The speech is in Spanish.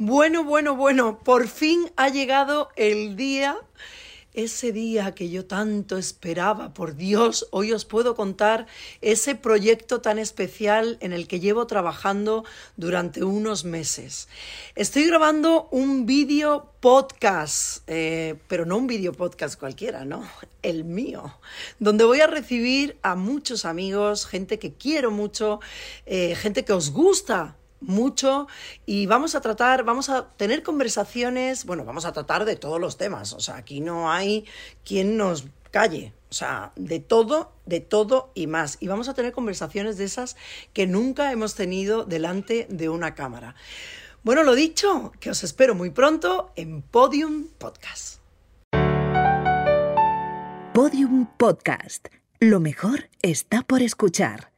Bueno, bueno, bueno, por fin ha llegado el día, ese día que yo tanto esperaba, por Dios, hoy os puedo contar ese proyecto tan especial en el que llevo trabajando durante unos meses. Estoy grabando un vídeo podcast, eh, pero no un vídeo podcast cualquiera, ¿no? El mío, donde voy a recibir a muchos amigos, gente que quiero mucho, eh, gente que os gusta mucho y vamos a tratar, vamos a tener conversaciones, bueno, vamos a tratar de todos los temas, o sea, aquí no hay quien nos calle, o sea, de todo, de todo y más. Y vamos a tener conversaciones de esas que nunca hemos tenido delante de una cámara. Bueno, lo dicho, que os espero muy pronto en Podium Podcast. Podium Podcast. Lo mejor está por escuchar.